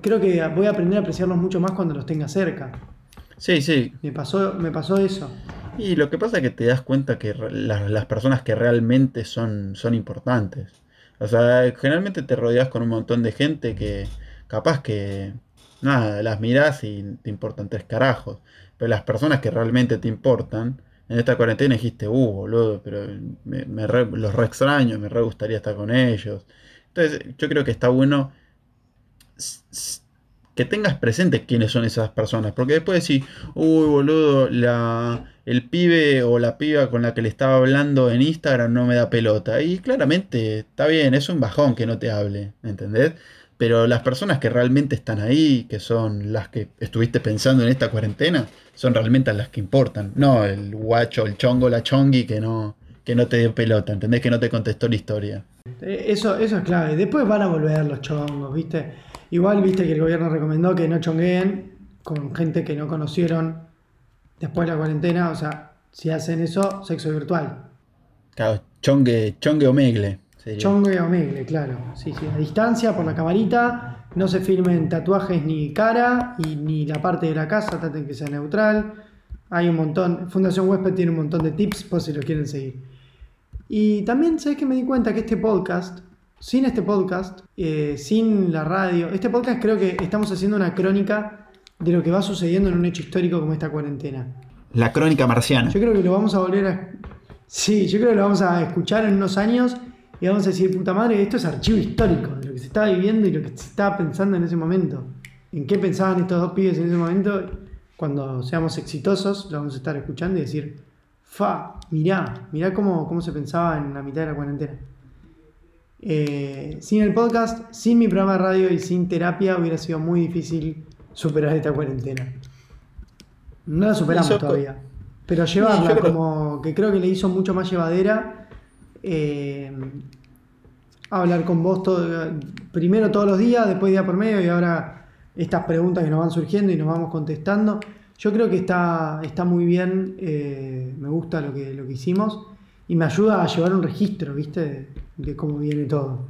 creo que voy a aprender a apreciarlos mucho más cuando los tenga cerca. Sí, sí. Me pasó, me pasó eso. Y lo que pasa es que te das cuenta que las, personas que realmente son, son importantes. O sea, generalmente te rodeas con un montón de gente que capaz que, nada, las miras y te importan tres carajos. Pero las personas que realmente te importan, en esta cuarentena dijiste, uh, boludo, pero me, los re extraño, me re gustaría estar con ellos. Entonces, yo creo que está bueno que tengas presente quiénes son esas personas. Porque después decís, uy, boludo, la, el pibe o la piba con la que le estaba hablando en Instagram no me da pelota. Y claramente está bien, es un bajón que no te hable, ¿entendés? Pero las personas que realmente están ahí, que son las que estuviste pensando en esta cuarentena, son realmente las que importan. No el guacho, el chongo, la chongui que no, que no te dio pelota, ¿entendés? Que no te contestó la historia. Eh, eso, eso es clave. Después van a volver los chongos, ¿viste? Igual viste que el gobierno recomendó que no chongueen con gente que no conocieron después de la cuarentena. O sea, si hacen eso, sexo virtual. Claro, chongue, chongue o megle. Chongue o megle, claro. Sí, sí. A distancia, por la camarita. No se filmen tatuajes ni cara y ni la parte de la casa, traten que sea neutral. Hay un montón. Fundación Huésped tiene un montón de tips por si lo quieren seguir. Y también, ¿sabes que me di cuenta que este podcast sin este podcast, eh, sin la radio, este podcast creo que estamos haciendo una crónica de lo que va sucediendo en un hecho histórico como esta cuarentena. La crónica marciana. Yo creo que lo vamos a volver a... Sí, yo creo que lo vamos a escuchar en unos años y vamos a decir, puta madre, esto es archivo histórico de lo que se estaba viviendo y lo que se estaba pensando en ese momento. ¿En qué pensaban estos dos pibes en ese momento? Cuando seamos exitosos, lo vamos a estar escuchando y decir, fa, mirá, mirá cómo, cómo se pensaba en la mitad de la cuarentena. Eh, sin el podcast, sin mi programa de radio y sin terapia hubiera sido muy difícil superar esta cuarentena. No la superamos todavía. Pero llevarla [LAUGHS] como que creo que le hizo mucho más llevadera. Eh, hablar con vos todo, primero todos los días, después día por medio y ahora estas preguntas que nos van surgiendo y nos vamos contestando. Yo creo que está, está muy bien, eh, me gusta lo que, lo que hicimos y me ayuda a llevar un registro, ¿viste? De, cómo viene todo.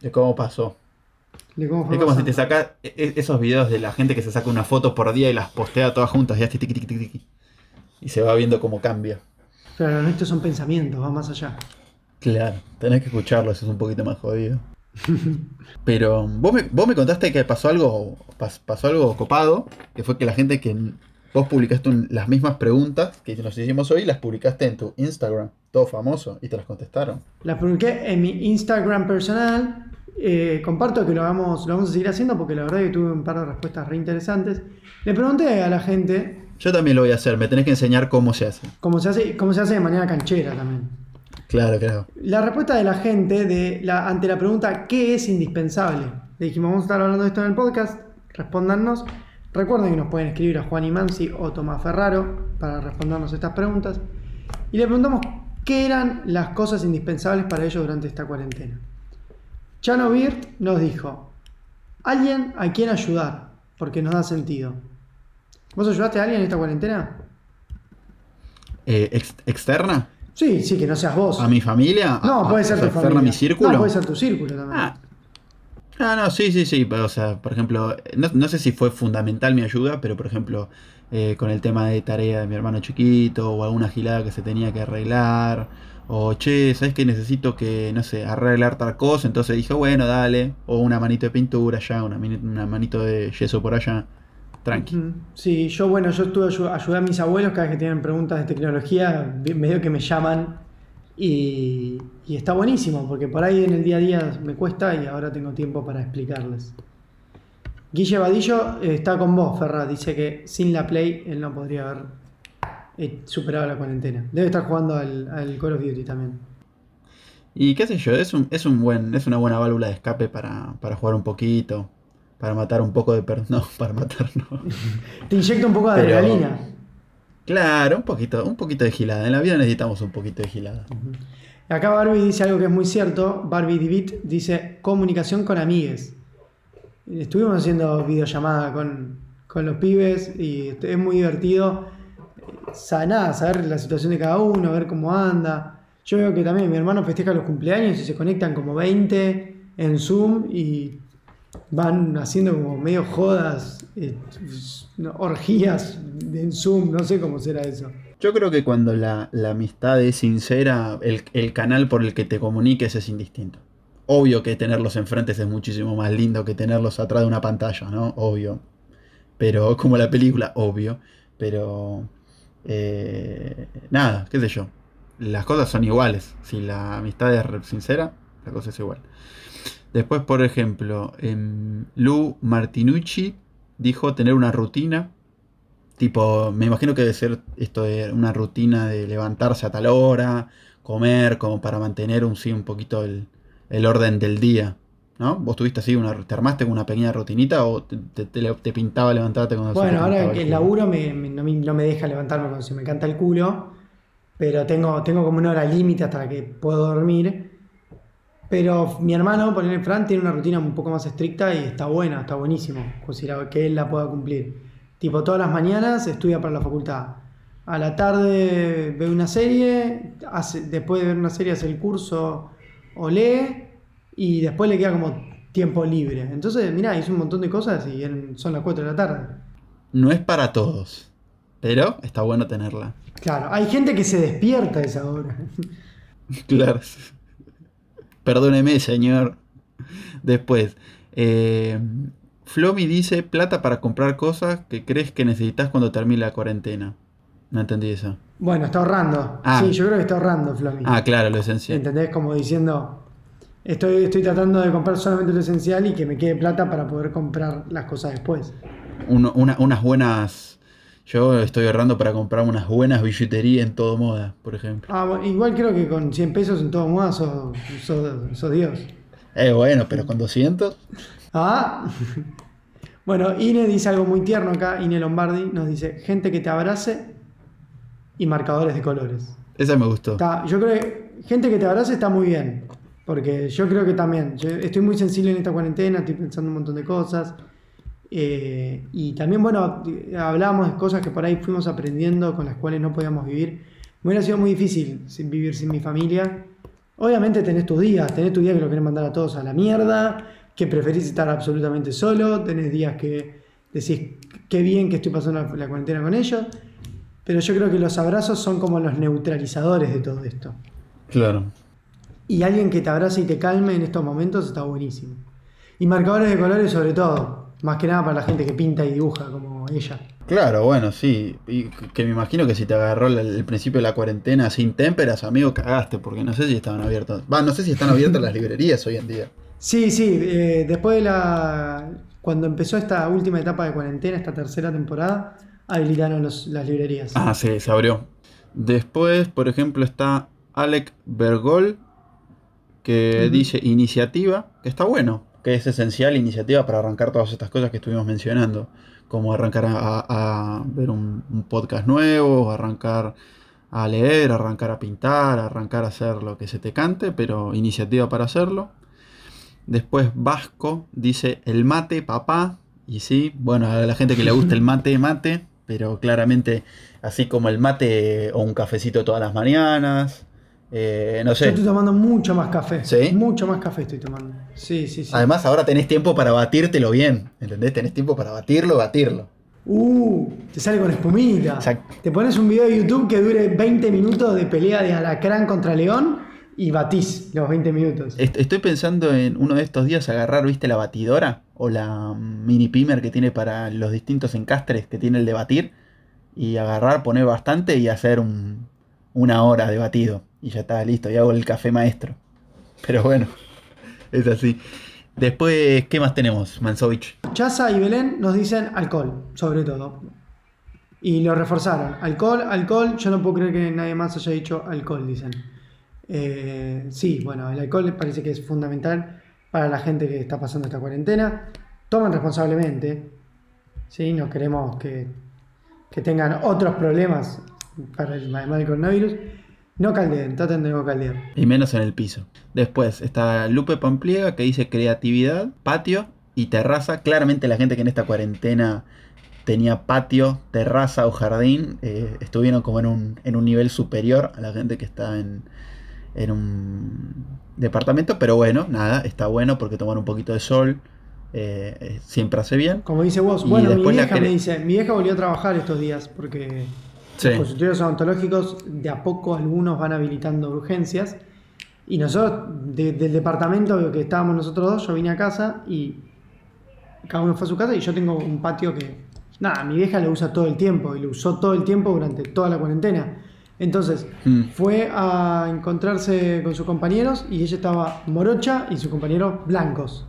De cómo pasó. es como si te sacas e, e, esos videos de la gente que se saca una foto por día y las postea todas juntas y así Y se va viendo cómo cambia. Claro, estos son pensamientos, va más allá. Claro, tenés que escucharlos, es un poquito más jodido. [LAUGHS] Pero vos me, vos me contaste que pasó algo, pasó algo copado, que fue que la gente que Vos publicaste las mismas preguntas que nos hicimos hoy, las publicaste en tu Instagram, todo famoso, y te las contestaron. Las publiqué en mi Instagram personal. Eh, comparto que lo vamos, lo vamos a seguir haciendo porque la verdad que tuve un par de respuestas re interesantes. Le pregunté a la gente. Yo también lo voy a hacer, me tenés que enseñar cómo se hace. Cómo se hace, cómo se hace de manera canchera también. Claro, claro. La respuesta de la gente de la, ante la pregunta ¿qué es indispensable? Le dijimos, vamos a estar hablando de esto en el podcast, respóndanos. Recuerden que nos pueden escribir a Juan Imansi o Tomás Ferraro para respondernos estas preguntas. Y le preguntamos qué eran las cosas indispensables para ellos durante esta cuarentena. Chano Birt nos dijo, alguien a quien ayudar, porque nos da sentido. ¿Vos ayudaste a alguien en esta cuarentena? Eh, ¿Externa? Sí, sí, que no seas vos. ¿A mi familia? No, puede ser tu familia. mi círculo? No, puede ser tu círculo también. Ah, no, no, sí, sí, sí. O sea, por ejemplo, no, sé si fue fundamental mi ayuda, pero por ejemplo, eh, con el tema de tarea de mi hermano chiquito, o alguna gilada que se tenía que arreglar, o che, ¿sabes que necesito que, no sé, arreglar tal cosa? Entonces dije, bueno, dale, o una manito de pintura allá, una, una manito de yeso por allá. Tranqui. Sí, yo bueno, yo estuve ayudé a mis abuelos cada vez que tienen preguntas de tecnología, medio que me llaman y, está buenísimo, porque por ahí en el día a día me cuesta y ahora tengo tiempo para explicarles. Guille Vadillo eh, está con vos, Ferra. Dice que sin la Play él no podría haber eh, superado la cuarentena. Debe estar jugando al, Call of Duty también. Y qué sé yo, es, un, es, un buen, es una buena válvula de escape para, jugar un poquito, para matar un poco de... No, [LAUGHS] para matar no. Te inyecta un poco de adrenalina. Claro, un poquito, un poquito de gilada. En la vida necesitamos un poquito de gilada. Acá Barbie dice algo que es muy cierto. Barbie Divit dice comunicación con amigues. Estuvimos haciendo videollamada con, con los pibes y es muy divertido sanar, saber la situación de cada uno, ver cómo anda. Yo veo que también mi hermano festeja los cumpleaños y se conectan como 20 en Zoom y van haciendo como medio jodas, eh, orgías en Zoom, no sé cómo será eso. Yo creo que cuando la, amistad es sincera, el, canal por el que te comuniques es indistinto. Obvio que tenerlos enfrente es muchísimo más lindo que tenerlos atrás de una pantalla, ¿no? Obvio. Pero, como la película, obvio. Pero, eh, nada, qué sé yo. Las cosas son iguales. Si la amistad es sincera, la cosa es igual. Después, por ejemplo, en Lu Martinucci dijo tener una rutina Tipo, me imagino que debe ser esto de una rutina de levantarse a tal hora, comer, como para mantener un, sí, un poquito el, orden del día. ¿No? ¿Vos tuviste así, una, te armaste con una pequeña rutinita o te, pintaba levantarte cuando Bueno, ahora que el laburo me, no, me deja levantarme cuando se me canta el culo, pero tengo, tengo como una hora límite hasta que puedo dormir. Pero mi hermano, por el Fran, tiene una rutina un poco más estricta y está buena, está buenísimo, considerado que él la pueda cumplir. Tipo, todas las mañanas estudia para la facultad. A la tarde ve una serie, hace, después de ver una serie hace el curso o lee y después le queda como tiempo libre. Entonces, mira, hizo un montón de cosas y son las 4 de la tarde. No es para todos, pero está bueno tenerla. Claro, hay gente que se despierta a esa hora. [LAUGHS] claro. Perdóneme, señor. Después, eh, Flomi dice plata para comprar cosas que crees que necesitas cuando termine la cuarentena. No entendí eso. Bueno, está ahorrando. Ah. Sí, yo creo que está ahorrando, Flomi. Ah, claro, lo esencial. ¿Entendés? Como diciendo, estoy, estoy tratando de comprar solamente lo esencial y que me quede plata para poder comprar las cosas después. unas buenas... Yo estoy ahorrando para comprar unas buenas billeterías en todo moda, por ejemplo. Ah, igual creo que con 100 pesos en todo moda sos, sos Dios. Eh, bueno, pero con 200... Ah. [LAUGHS] Bueno, Ine dice algo muy tierno acá. Ine Lombardi nos dice: gente que te abrace y marcadores de colores. Esa me gustó. yo creo que gente que te abrace está muy bien. Porque yo creo que también. estoy muy sensible en esta cuarentena, estoy pensando un montón de cosas. Eh, y también, bueno, hablábamos de cosas que por ahí fuimos aprendiendo con las cuales no podíamos vivir. Me hubiera sido muy difícil vivir sin mi familia. Obviamente tenés tus días, tenés tu día que lo querés mandar a todos a la mierda que preferís estar absolutamente solo, tenés días que decís qué bien que estoy pasando la, cuarentena con ellos, pero yo creo que los abrazos son como los neutralizadores de todo esto. Claro. Y alguien que te abrace y te calme en estos momentos está buenísimo. Y marcadores de colores sobre todo, más que nada para la gente que pinta y dibuja como ella. Claro, bueno, sí. Y que me imagino que si te agarró el, principio de la cuarentena sin témperas, amigo, cagaste, porque no sé si estaban abiertas. Va, no sé si están abiertas las librerías hoy en día. Sí, sí, eh, después de la... Cuando empezó esta última etapa de cuarentena, esta tercera temporada, habilitaron las librerías. Ah, sí, se abrió. Después, por ejemplo, está Alec Bergol, que dice iniciativa, que está bueno, que es esencial iniciativa para arrancar todas estas cosas que estuvimos mencionando, como arrancar a, ver un, un, podcast nuevo, arrancar a leer, arrancar a pintar, arrancar a hacer lo que se te cante, pero iniciativa para hacerlo. Después Vasco dice el mate, papá. Y sí, bueno, a la gente que le gusta el [LAUGHS] mate, mate. Pero claramente, así como el mate o un cafecito todas las mañanas. Eh, no sé. Yo estoy tomando mucho más café. ¿Sí? Mucho más café estoy tomando. Sí, sí, sí. Además, ahora tenés tiempo para batírtelo bien. ¿Entendés? Tenés tiempo para batirlo, batirlo. Uh, te sale con espumita. Te pones un video de YouTube que dure 20 minutos de pelea de alacrán contra león y batís los 20 minutos. Estoy pensando en uno de estos días agarrar, ¿viste la batidora? O la mini pimer que tiene para los distintos encastres que tiene el de batir. Y agarrar, poner bastante y hacer una hora de batido. Y ya está listo, y hago el café maestro. Pero bueno, es así. Después, ¿qué más tenemos, Mansovich? Chaza y Belén nos dicen alcohol, sobre todo. Y lo reforzaron. Alcohol, alcohol. Yo no puedo creer que nadie más haya dicho alcohol, dicen. Eh, sí, bueno, el alcohol parece que es fundamental para la gente que está pasando esta cuarentena. Tomen responsablemente, ¿sí? No queremos que, tengan otros problemas para el, además coronavirus. No caldeen, traten de no caldear. Y menos en el piso. Después está Lupe Pampliega que dice creatividad, patio y terraza. Claramente la gente que en esta cuarentena tenía patio, terraza o jardín, eh, estuvieron como en un, en un nivel superior a la gente que está en, en un departamento, pero bueno, nada, está bueno porque tomar un poquito de sol eh, eh, siempre hace bien. Como dice vos, bueno, mi vieja me dice, mi vieja volvió a trabajar estos días porque Los consultorios odontológicos, de a poco algunos van habilitando urgencias. Y nosotros, del departamento que estábamos nosotros dos, yo vine a casa y cada uno fue a su casa y yo tengo un patio que, nada, mi vieja lo usa todo el tiempo y lo usó todo el tiempo durante toda la cuarentena. Entonces, mm. fue a encontrarse con sus compañeros y ella estaba morocha y sus compañeros blancos.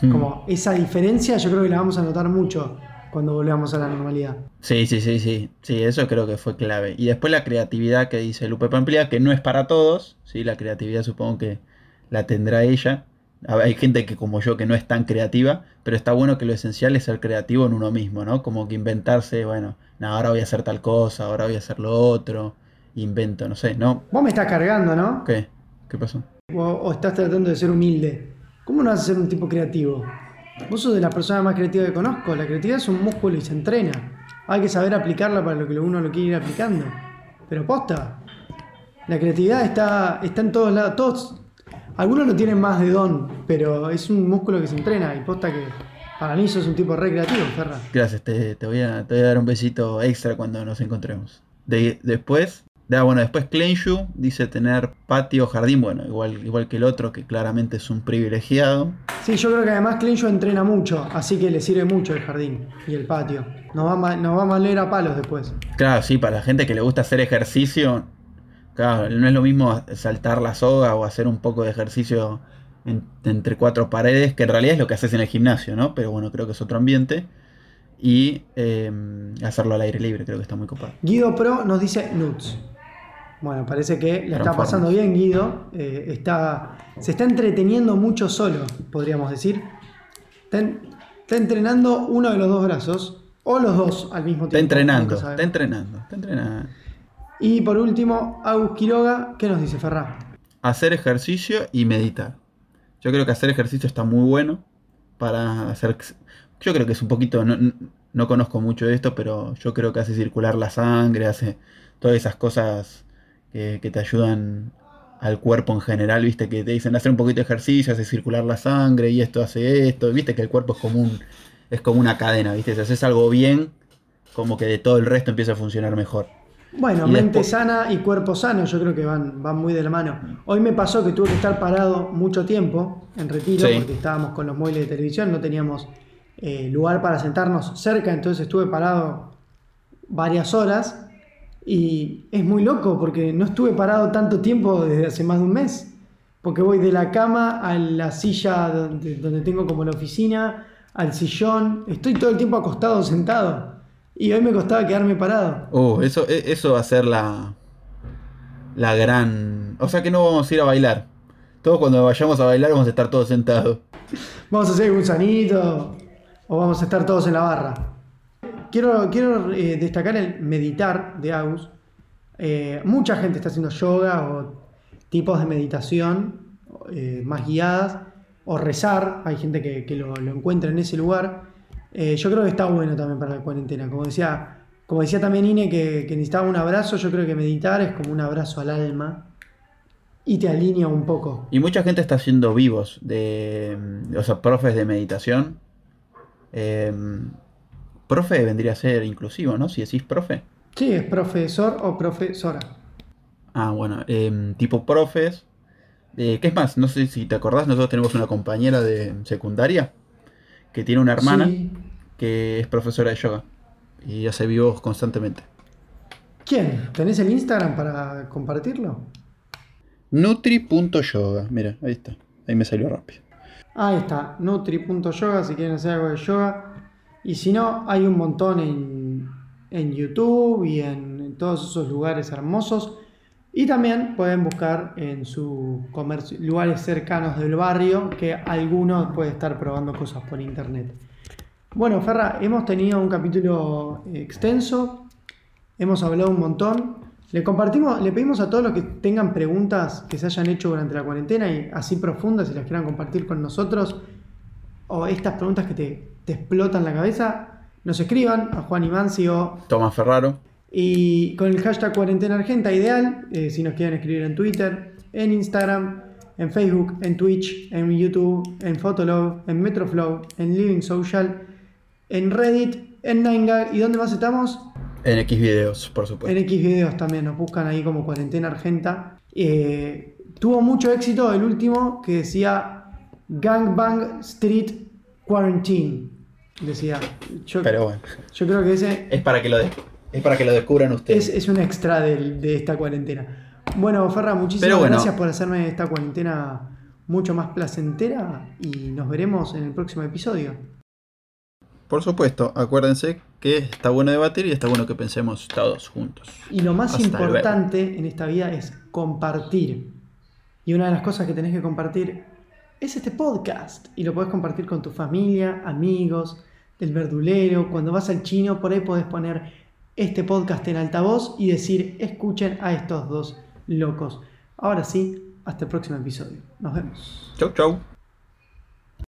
Mm. Como esa diferencia yo creo que la vamos a notar mucho cuando volvamos a la normalidad. Sí, sí, sí, sí. Sí, eso creo que fue clave. Y después la creatividad que dice Lupe Pamplia, que no es para todos, ¿sí? La creatividad supongo que la tendrá ella. Hay gente que como yo que no es tan creativa, pero está bueno que lo esencial es ser creativo en uno mismo, ¿no? Como que inventarse, bueno, ahora voy a hacer tal cosa, ahora voy a hacer lo otro, invento, no sé, ¿no? Vos me estás cargando, ¿no? ¿Qué? ¿Qué pasó? O, estás tratando de ser humilde. ¿Cómo no vas a ser un tipo creativo? Vos sos de las personas más creativas que conozco. La creatividad es un músculo y se entrena. Hay que saber aplicarla para lo que uno lo quiere ir aplicando. Pero posta. La creatividad está, está en todos lados. Todos, algunos lo tienen más de don, pero es un músculo que se entrena y posta que para mí sos un tipo recreativo, Ferra. Gracias, te, voy a, dar un besito extra cuando nos encontremos. después, bueno, después Klenshu dice tener patio, jardín, bueno, igual, igual que el otro, que claramente es un privilegiado. Sí, yo creo que además Klenshu entrena mucho, así que le sirve mucho el jardín y el patio. Nos va, nos va a leer a palos después. Claro, sí, para la gente que le gusta hacer ejercicio, claro, no es lo mismo saltar la soga o hacer un poco de ejercicio entre cuatro paredes, que en realidad es lo que haces en el gimnasio, ¿no? Pero bueno, creo que es otro ambiente. Y em, hacerlo al aire libre, creo que está muy copado. Guido Pro nos dice nuts. Bueno, parece que le está pasando bien Guido. Eh, está, se está entreteniendo mucho solo, podríamos decir. Está, entrenando uno de los dos brazos, o los dos al mismo tiempo. Está entrenando, está entrenando, está entrenando. Y por último, Agus Quiroga, ¿qué nos dice Ferra? Hacer ejercicio y meditar. Yo creo que hacer ejercicio está muy bueno para hacer... Yo creo que es un poquito... No, conozco mucho de esto, pero yo creo que hace circular la sangre, hace todas esas cosas que, te ayudan al cuerpo en general, viste, que te dicen hacer un poquito de ejercicio, hace circular la sangre y esto hace esto, viste que el cuerpo es como, es como una cadena, viste, si haces algo bien, como que de todo el resto empieza a funcionar mejor. Bueno, mente sana y cuerpo sano, yo creo que van, van muy de la mano. Hoy me pasó que tuve que estar parado mucho tiempo en retiro porque estábamos con los muebles de televisión, no teníamos eh, lugar para sentarnos cerca, entonces estuve parado varias horas y es muy loco porque no estuve parado tanto tiempo desde hace más de un mes. Porque voy de la cama a la silla donde, donde tengo como la oficina, al sillón, estoy todo el tiempo acostado, sentado. Y hoy me costaba quedarme parado. Oh, eso, e, eso va a ser la. La gran. O sea que no vamos a ir a bailar. Todos cuando vayamos a bailar vamos a estar todos sentados. Vamos a hacer un sanito. O vamos a estar todos en la barra. Quiero, quiero eh, destacar el meditar de Agus. Eh, mucha gente está haciendo yoga o tipos de meditación eh, más guiadas. O rezar. Hay gente que, que lo, encuentra en ese lugar. Yo creo que está bueno también para la cuarentena. Como decía, como decía también Ine que, necesitaba un abrazo, yo creo que meditar es como un abrazo al alma y te alinea un poco. Y mucha gente está haciendo vivos, de, o sea, profes de meditación. Profe vendría a ser inclusivo, ¿no? Si decís profe. Sí, es profesor o profesora. Ah, bueno, em, tipo profes. Eh, ¿Qué es más? No sé si te acordás, nosotros tenemos una compañera de secundaria que tiene una hermana que es profesora de yoga y hace vivos constantemente. ¿Quién? ¿Tenés el Instagram para compartirlo? Nutri.yoga, mira, ahí está, ahí me salió rápido. Ahí está, nutri.yoga si quieren hacer algo de yoga. Y si no, hay un montón en, en YouTube y en todos esos lugares hermosos y también pueden buscar en sus lugares cercanos del barrio que alguno puede estar probando cosas por internet. Bueno, Ferra, hemos tenido un capítulo extenso, hemos hablado un montón. Le compartimos, le pedimos a todos los que tengan preguntas que se hayan hecho durante la cuarentena y así profundas, si las quieran compartir con nosotros, o estas preguntas que te, explotan la cabeza, nos escriban a Juan Imanci o Tomás Ferraro y con el hashtag cuarentena argenta ideal, eh, si nos quieren escribir en Twitter, en Instagram, en Facebook, en Twitch, en YouTube, en Fotolog, en Metroflow, en Living Social, en Reddit, en 9 ¿Y dónde más estamos? En X videos, por supuesto. En X videos también, nos buscan ahí como Cuarentena Argenta. Eh, tuvo mucho éxito el último que decía Gangbang Street Quarantine. Decía. Yo, Pero bueno. Yo creo que ese. Es para que lo, es para que lo descubran ustedes. Es, un extra de, esta cuarentena. Bueno, Ferra, muchísimas gracias por hacerme esta cuarentena mucho más placentera y nos veremos en el próximo episodio. Por supuesto, acuérdense que está bueno debatir y está bueno que pensemos todos juntos. Y lo más importante en esta vida es compartir. Y una de las cosas que tenés que compartir es este podcast. Y lo podés compartir con tu familia, amigos, del verdulero. Cuando vas al chino, por ahí podés poner este podcast en altavoz y decir, escuchen a estos dos locos. Ahora sí, hasta el próximo episodio. Nos vemos. Chau, chau.